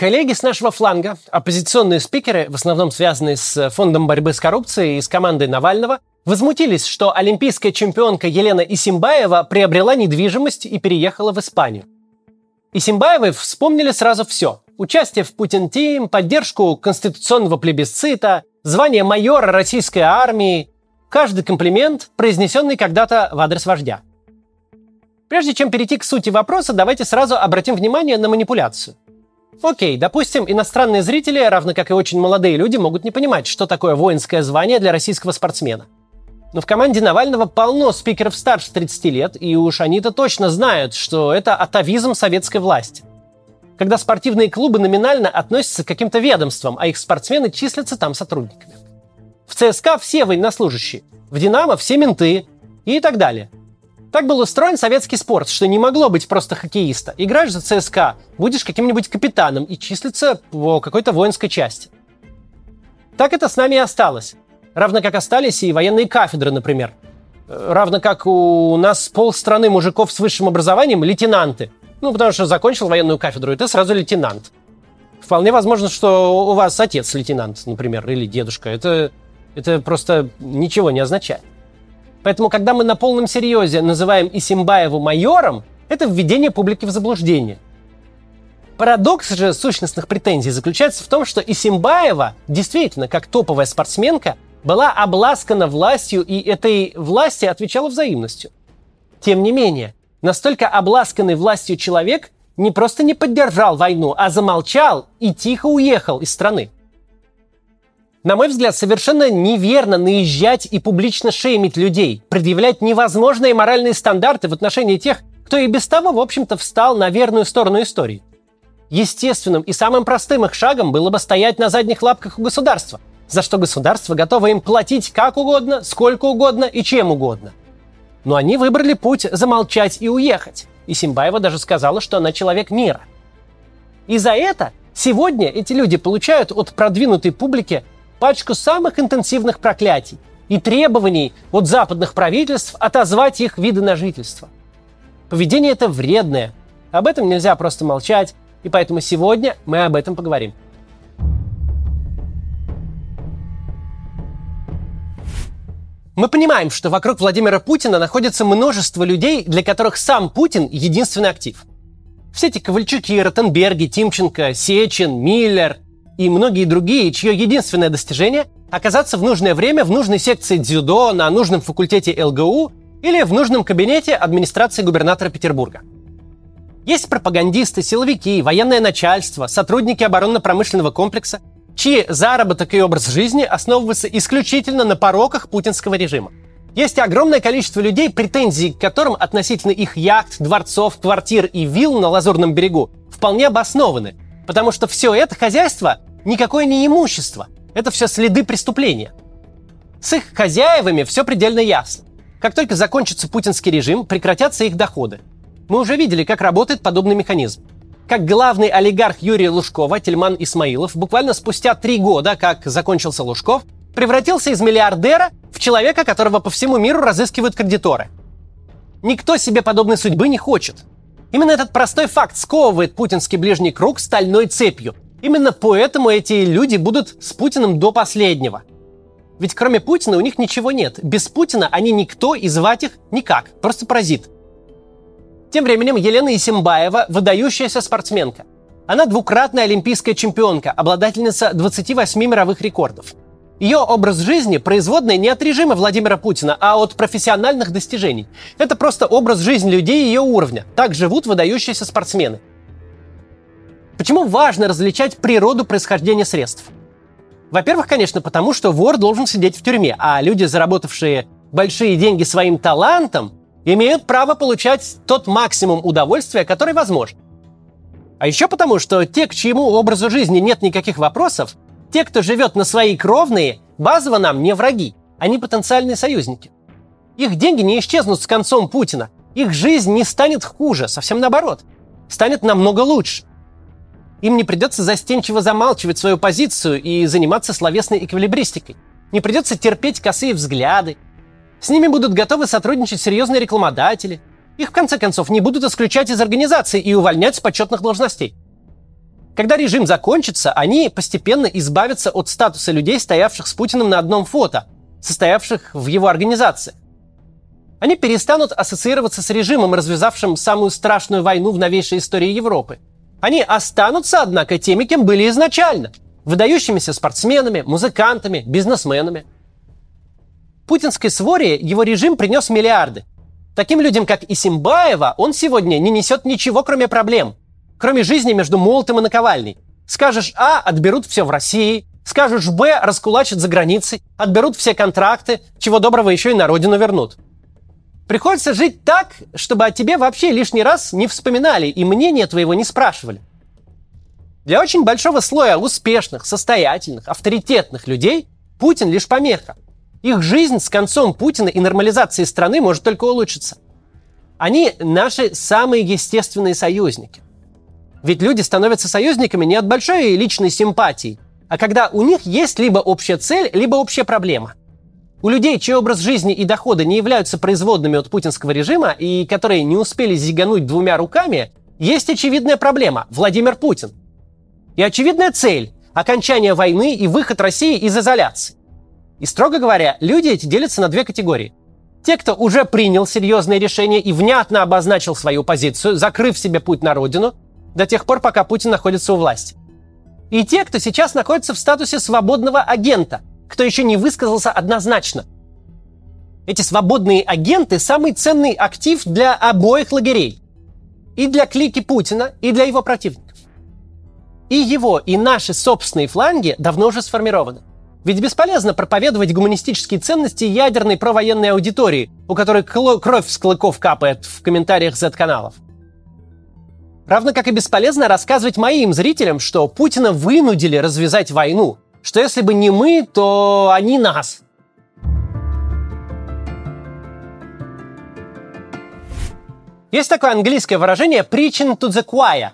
Коллеги с нашего фланга, оппозиционные спикеры, в основном связанные с Фондом борьбы с коррупцией и с командой Навального, возмутились, что олимпийская чемпионка Елена Исимбаева приобрела недвижимость и переехала в Испанию. Исимбаевой вспомнили сразу все. Участие в Путин-Тим, поддержку конституционного плебисцита, звание майора российской армии. Каждый комплимент, произнесенный когда-то в адрес вождя. Прежде чем перейти к сути вопроса, давайте сразу обратим внимание на манипуляцию – Окей, допустим, иностранные зрители, равно как и очень молодые люди, могут не понимать, что такое воинское звание для российского спортсмена. Но в команде Навального полно спикеров старше 30 лет, и уж они-то точно знают, что это атовизм советской власти. Когда спортивные клубы номинально относятся к каким-то ведомствам, а их спортсмены числятся там сотрудниками. В ЦСКА все военнослужащие, в «Динамо» все менты и так далее – так был устроен советский спорт, что не могло быть просто хоккеиста. Играешь за ЦСКА, будешь каким-нибудь капитаном и числиться по какой-то воинской части. Так это с нами и осталось. Равно как остались и военные кафедры, например. Э, равно как у нас полстраны мужиков с высшим образованием – лейтенанты. Ну, потому что закончил военную кафедру, и ты сразу лейтенант. Вполне возможно, что у вас отец лейтенант, например, или дедушка. Это, это просто ничего не означает. Поэтому, когда мы на полном серьезе называем Исимбаеву майором, это введение публики в заблуждение. Парадокс же сущностных претензий заключается в том, что Исимбаева действительно, как топовая спортсменка, была обласкана властью и этой власти отвечала взаимностью. Тем не менее, настолько обласканный властью человек не просто не поддержал войну, а замолчал и тихо уехал из страны. На мой взгляд, совершенно неверно наезжать и публично шеймить людей, предъявлять невозможные моральные стандарты в отношении тех, кто и без того, в общем-то, встал на верную сторону истории. Естественным и самым простым их шагом было бы стоять на задних лапках у государства, за что государство готово им платить как угодно, сколько угодно и чем угодно. Но они выбрали путь замолчать и уехать. И Симбаева даже сказала, что она человек мира. И за это сегодня эти люди получают от продвинутой публики пачку самых интенсивных проклятий и требований от западных правительств отозвать их виды на жительство. Поведение это вредное. Об этом нельзя просто молчать, и поэтому сегодня мы об этом поговорим. Мы понимаем, что вокруг Владимира Путина находится множество людей, для которых сам Путин – единственный актив. Все эти Ковальчуки, Ротенберги, Тимченко, Сечин, Миллер – и многие другие, чье единственное достижение – оказаться в нужное время в нужной секции дзюдо, на нужном факультете ЛГУ или в нужном кабинете администрации губернатора Петербурга. Есть пропагандисты, силовики, военное начальство, сотрудники оборонно-промышленного комплекса, чьи заработок и образ жизни основываются исключительно на пороках путинского режима. Есть огромное количество людей, претензии к которым относительно их яхт, дворцов, квартир и вилл на Лазурном берегу вполне обоснованы, потому что все это хозяйство Никакое не имущество. Это все следы преступления. С их хозяевами все предельно ясно. Как только закончится путинский режим, прекратятся их доходы. Мы уже видели, как работает подобный механизм. Как главный олигарх Юрия Лужкова, Тельман Исмаилов, буквально спустя три года, как закончился Лужков, превратился из миллиардера в человека, которого по всему миру разыскивают кредиторы. Никто себе подобной судьбы не хочет. Именно этот простой факт сковывает путинский ближний круг стальной цепью, Именно поэтому эти люди будут с Путиным до последнего. Ведь кроме Путина у них ничего нет. Без Путина они никто и звать их никак. Просто паразит. Тем временем Елена Исимбаева – выдающаяся спортсменка. Она двукратная олимпийская чемпионка, обладательница 28 мировых рекордов. Ее образ жизни производный не от режима Владимира Путина, а от профессиональных достижений. Это просто образ жизни людей ее уровня. Так живут выдающиеся спортсмены. Почему важно различать природу происхождения средств? Во-первых, конечно, потому что вор должен сидеть в тюрьме, а люди, заработавшие большие деньги своим талантом, имеют право получать тот максимум удовольствия, который возможен. А еще потому, что те, к чьему образу жизни нет никаких вопросов, те, кто живет на свои кровные, базово нам не враги, они потенциальные союзники. Их деньги не исчезнут с концом Путина, их жизнь не станет хуже, совсем наоборот, станет намного лучше. Им не придется застенчиво замалчивать свою позицию и заниматься словесной эквилибристикой. Не придется терпеть косые взгляды. С ними будут готовы сотрудничать серьезные рекламодатели. Их, в конце концов, не будут исключать из организации и увольнять с почетных должностей. Когда режим закончится, они постепенно избавятся от статуса людей, стоявших с Путиным на одном фото, состоявших в его организации. Они перестанут ассоциироваться с режимом, развязавшим самую страшную войну в новейшей истории Европы. Они останутся, однако, теми, кем были изначально. Выдающимися спортсменами, музыкантами, бизнесменами. Путинской своре его режим принес миллиарды. Таким людям, как Исимбаева, он сегодня не несет ничего, кроме проблем. Кроме жизни между молотом и наковальней. Скажешь А, отберут все в России. Скажешь Б, раскулачат за границей. Отберут все контракты. Чего доброго еще и на родину вернут. Приходится жить так, чтобы о тебе вообще лишний раз не вспоминали и мнение твоего не спрашивали. Для очень большого слоя успешных, состоятельных, авторитетных людей Путин лишь помеха. Их жизнь с концом Путина и нормализацией страны может только улучшиться. Они наши самые естественные союзники. Ведь люди становятся союзниками не от большой личной симпатии, а когда у них есть либо общая цель, либо общая проблема. У людей, чей образ жизни и дохода не являются производными от путинского режима и которые не успели зигануть двумя руками, есть очевидная проблема – Владимир Путин. И очевидная цель – окончание войны и выход России из изоляции. И, строго говоря, люди эти делятся на две категории. Те, кто уже принял серьезные решения и внятно обозначил свою позицию, закрыв себе путь на родину, до тех пор, пока Путин находится у власти. И те, кто сейчас находится в статусе свободного агента – кто еще не высказался однозначно. Эти свободные агенты – самый ценный актив для обоих лагерей. И для клики Путина, и для его противников. И его, и наши собственные фланги давно уже сформированы. Ведь бесполезно проповедовать гуманистические ценности ядерной провоенной аудитории, у которой кровь с клыков капает в комментариях Z-каналов. Равно как и бесполезно рассказывать моим зрителям, что Путина вынудили развязать войну – что если бы не мы, то они нас. Есть такое английское выражение «preaching to the choir»,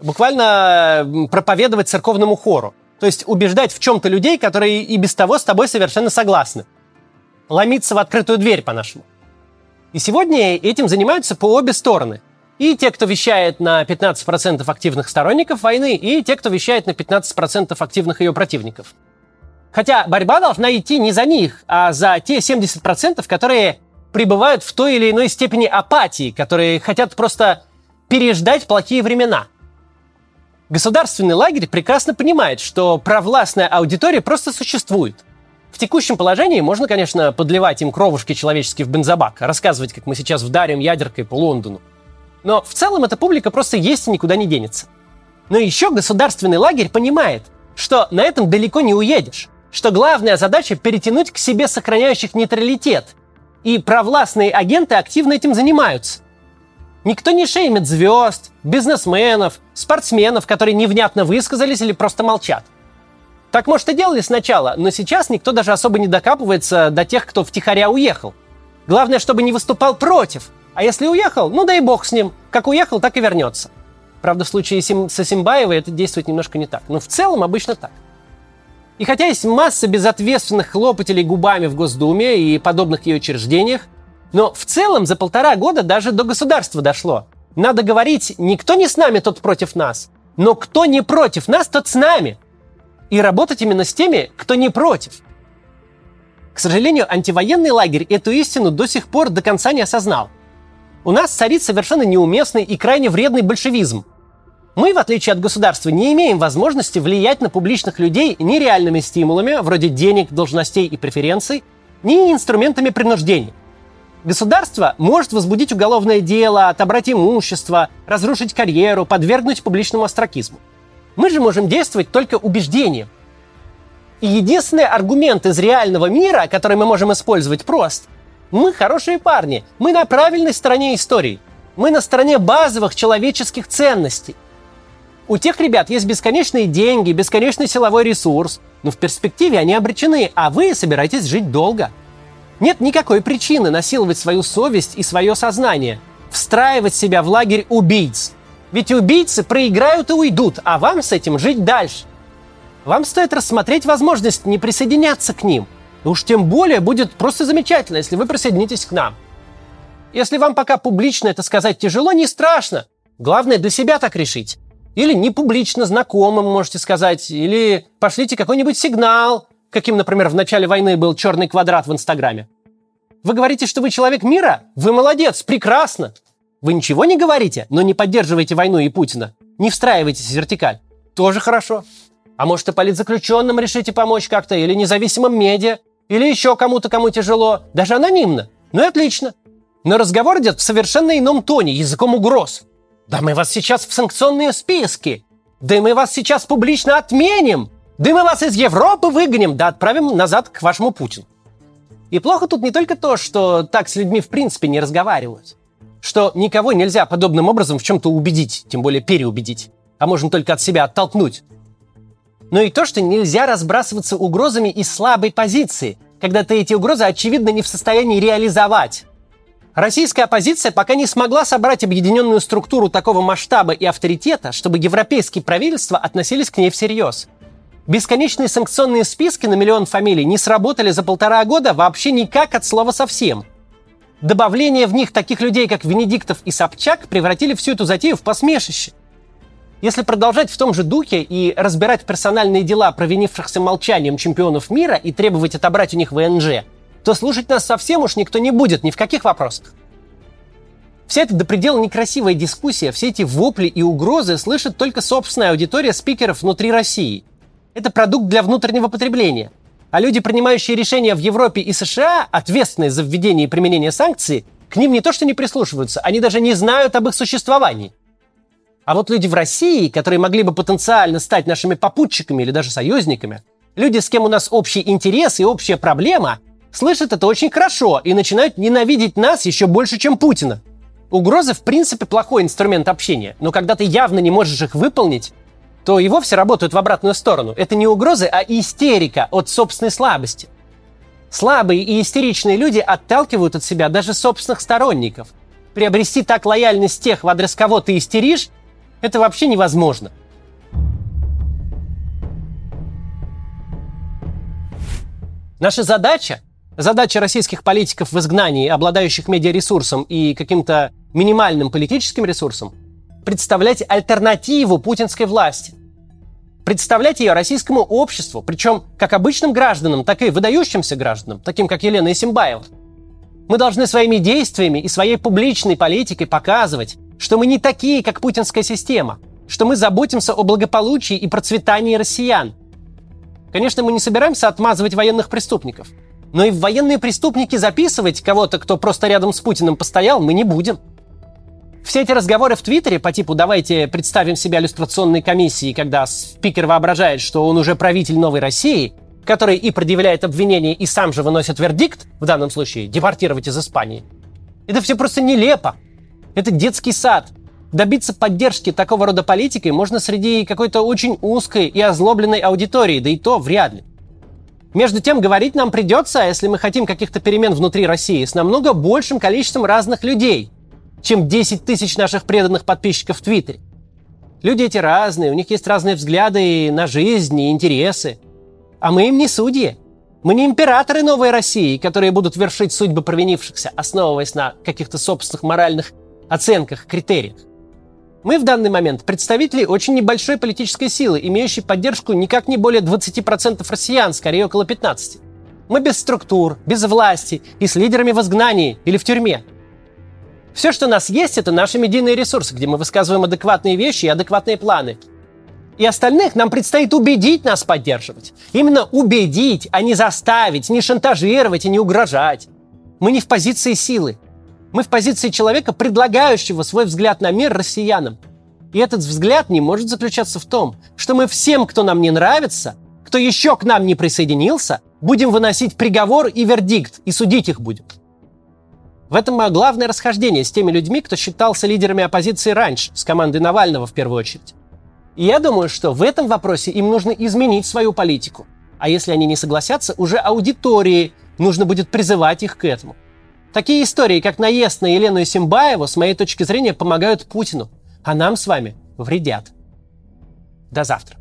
буквально проповедовать церковному хору. То есть убеждать в чем-то людей, которые и без того с тобой совершенно согласны. Ломиться в открытую дверь по-нашему. И сегодня этим занимаются по обе стороны. И те, кто вещает на 15% активных сторонников войны, и те, кто вещает на 15% активных ее противников. Хотя борьба должна идти не за них, а за те 70%, которые пребывают в той или иной степени апатии, которые хотят просто переждать плохие времена. Государственный лагерь прекрасно понимает, что провластная аудитория просто существует. В текущем положении можно, конечно, подливать им кровушки человеческие в бензобак, рассказывать, как мы сейчас вдарим ядеркой по Лондону. Но в целом эта публика просто есть и никуда не денется. Но еще государственный лагерь понимает, что на этом далеко не уедешь, что главная задача перетянуть к себе сохраняющих нейтралитет. И провластные агенты активно этим занимаются. Никто не шеймит звезд, бизнесменов, спортсменов, которые невнятно высказались или просто молчат. Так, может, и делали сначала, но сейчас никто даже особо не докапывается до тех, кто втихаря уехал. Главное, чтобы не выступал против – а если уехал, ну дай бог с ним. Как уехал, так и вернется. Правда, в случае с Асимбаевой это действует немножко не так. Но в целом обычно так. И хотя есть масса безответственных хлопателей губами в Госдуме и подобных ее учреждениях, но в целом за полтора года даже до государства дошло. Надо говорить, никто не с нами, тот против нас. Но кто не против нас, тот с нами. И работать именно с теми, кто не против. К сожалению, антивоенный лагерь эту истину до сих пор до конца не осознал – у нас царит совершенно неуместный и крайне вредный большевизм. Мы, в отличие от государства, не имеем возможности влиять на публичных людей ни реальными стимулами, вроде денег, должностей и преференций, ни инструментами принуждения. Государство может возбудить уголовное дело, отобрать имущество, разрушить карьеру, подвергнуть публичному остракизму. Мы же можем действовать только убеждением. И единственный аргумент из реального мира, который мы можем использовать, прост – мы хорошие парни. Мы на правильной стороне истории. Мы на стороне базовых человеческих ценностей. У тех ребят есть бесконечные деньги, бесконечный силовой ресурс, но в перспективе они обречены, а вы собираетесь жить долго. Нет никакой причины насиловать свою совесть и свое сознание, встраивать себя в лагерь убийц. Ведь убийцы проиграют и уйдут, а вам с этим жить дальше. Вам стоит рассмотреть возможность не присоединяться к ним – ну уж тем более будет просто замечательно, если вы присоединитесь к нам. Если вам пока публично это сказать тяжело, не страшно. Главное для себя так решить. Или не публично знакомым, можете сказать. Или пошлите какой-нибудь сигнал, каким, например, в начале войны был черный квадрат в Инстаграме. Вы говорите, что вы человек мира? Вы молодец, прекрасно. Вы ничего не говорите, но не поддерживаете войну и Путина. Не встраиваетесь в вертикаль. Тоже хорошо. А может, и политзаключенным решите помочь как-то, или независимым медиа, или еще кому-то, кому тяжело, даже анонимно. Ну и отлично. Но разговор идет в совершенно ином тоне, языком угроз. Да мы вас сейчас в санкционные списки. Да мы вас сейчас публично отменим. Да мы вас из Европы выгоним, да отправим назад к вашему Путину. И плохо тут не только то, что так с людьми в принципе не разговаривают, что никого нельзя подобным образом в чем-то убедить, тем более переубедить, а можно только от себя оттолкнуть. Но и то, что нельзя разбрасываться угрозами из слабой позиции, когда ты эти угрозы, очевидно, не в состоянии реализовать. Российская оппозиция пока не смогла собрать объединенную структуру такого масштаба и авторитета, чтобы европейские правительства относились к ней всерьез. Бесконечные санкционные списки на миллион фамилий не сработали за полтора года вообще никак от слова совсем. Добавление в них таких людей, как Венедиктов и Собчак, превратили всю эту затею в посмешище. Если продолжать в том же духе и разбирать персональные дела провинившихся молчанием чемпионов мира и требовать отобрать у них ВНЖ, то слушать нас совсем уж никто не будет ни в каких вопросах. Вся эта до предела некрасивая дискуссия, все эти вопли и угрозы слышит только собственная аудитория спикеров внутри России. Это продукт для внутреннего потребления. А люди, принимающие решения в Европе и США, ответственные за введение и применение санкций, к ним не то что не прислушиваются, они даже не знают об их существовании. А вот люди в России, которые могли бы потенциально стать нашими попутчиками или даже союзниками, люди, с кем у нас общий интерес и общая проблема, слышат это очень хорошо и начинают ненавидеть нас еще больше, чем Путина. Угрозы, в принципе, плохой инструмент общения, но когда ты явно не можешь их выполнить, то и вовсе работают в обратную сторону. Это не угрозы, а истерика от собственной слабости. Слабые и истеричные люди отталкивают от себя даже собственных сторонников. Приобрести так лояльность тех, в адрес кого ты истеришь, это вообще невозможно. Наша задача, задача российских политиков в изгнании, обладающих медиаресурсом и каким-то минимальным политическим ресурсом, представлять альтернативу путинской власти. Представлять ее российскому обществу, причем как обычным гражданам, так и выдающимся гражданам, таким как Елена Исимбаева. Мы должны своими действиями и своей публичной политикой показывать, что мы не такие, как путинская система, что мы заботимся о благополучии и процветании россиян. Конечно, мы не собираемся отмазывать военных преступников, но и в военные преступники записывать кого-то, кто просто рядом с Путиным постоял, мы не будем. Все эти разговоры в Твиттере по типу «давайте представим себя иллюстрационной комиссией», когда спикер воображает, что он уже правитель новой России, который и предъявляет обвинение, и сам же выносит вердикт, в данном случае депортировать из Испании. Это все просто нелепо. Это детский сад. Добиться поддержки такого рода политикой можно среди какой-то очень узкой и озлобленной аудитории, да и то вряд ли. Между тем, говорить нам придется, если мы хотим каких-то перемен внутри России, с намного большим количеством разных людей, чем 10 тысяч наших преданных подписчиков в Твиттере. Люди эти разные, у них есть разные взгляды на жизнь и интересы. А мы им не судьи. Мы не императоры новой России, которые будут вершить судьбы провинившихся, основываясь на каких-то собственных моральных оценках, критериях. Мы в данный момент представители очень небольшой политической силы, имеющей поддержку никак не более 20% россиян, скорее около 15%. Мы без структур, без власти и с лидерами в изгнании или в тюрьме. Все, что у нас есть, это наши медийные ресурсы, где мы высказываем адекватные вещи и адекватные планы. И остальных нам предстоит убедить нас поддерживать. Именно убедить, а не заставить, не шантажировать и не угрожать. Мы не в позиции силы. Мы в позиции человека, предлагающего свой взгляд на мир россиянам. И этот взгляд не может заключаться в том, что мы всем, кто нам не нравится, кто еще к нам не присоединился, будем выносить приговор и вердикт, и судить их будем. В этом мое главное расхождение с теми людьми, кто считался лидерами оппозиции раньше, с командой Навального в первую очередь. И я думаю, что в этом вопросе им нужно изменить свою политику. А если они не согласятся, уже аудитории нужно будет призывать их к этому. Такие истории, как наезд на Елену Симбаеву, с моей точки зрения, помогают Путину, а нам с вами вредят. До завтра.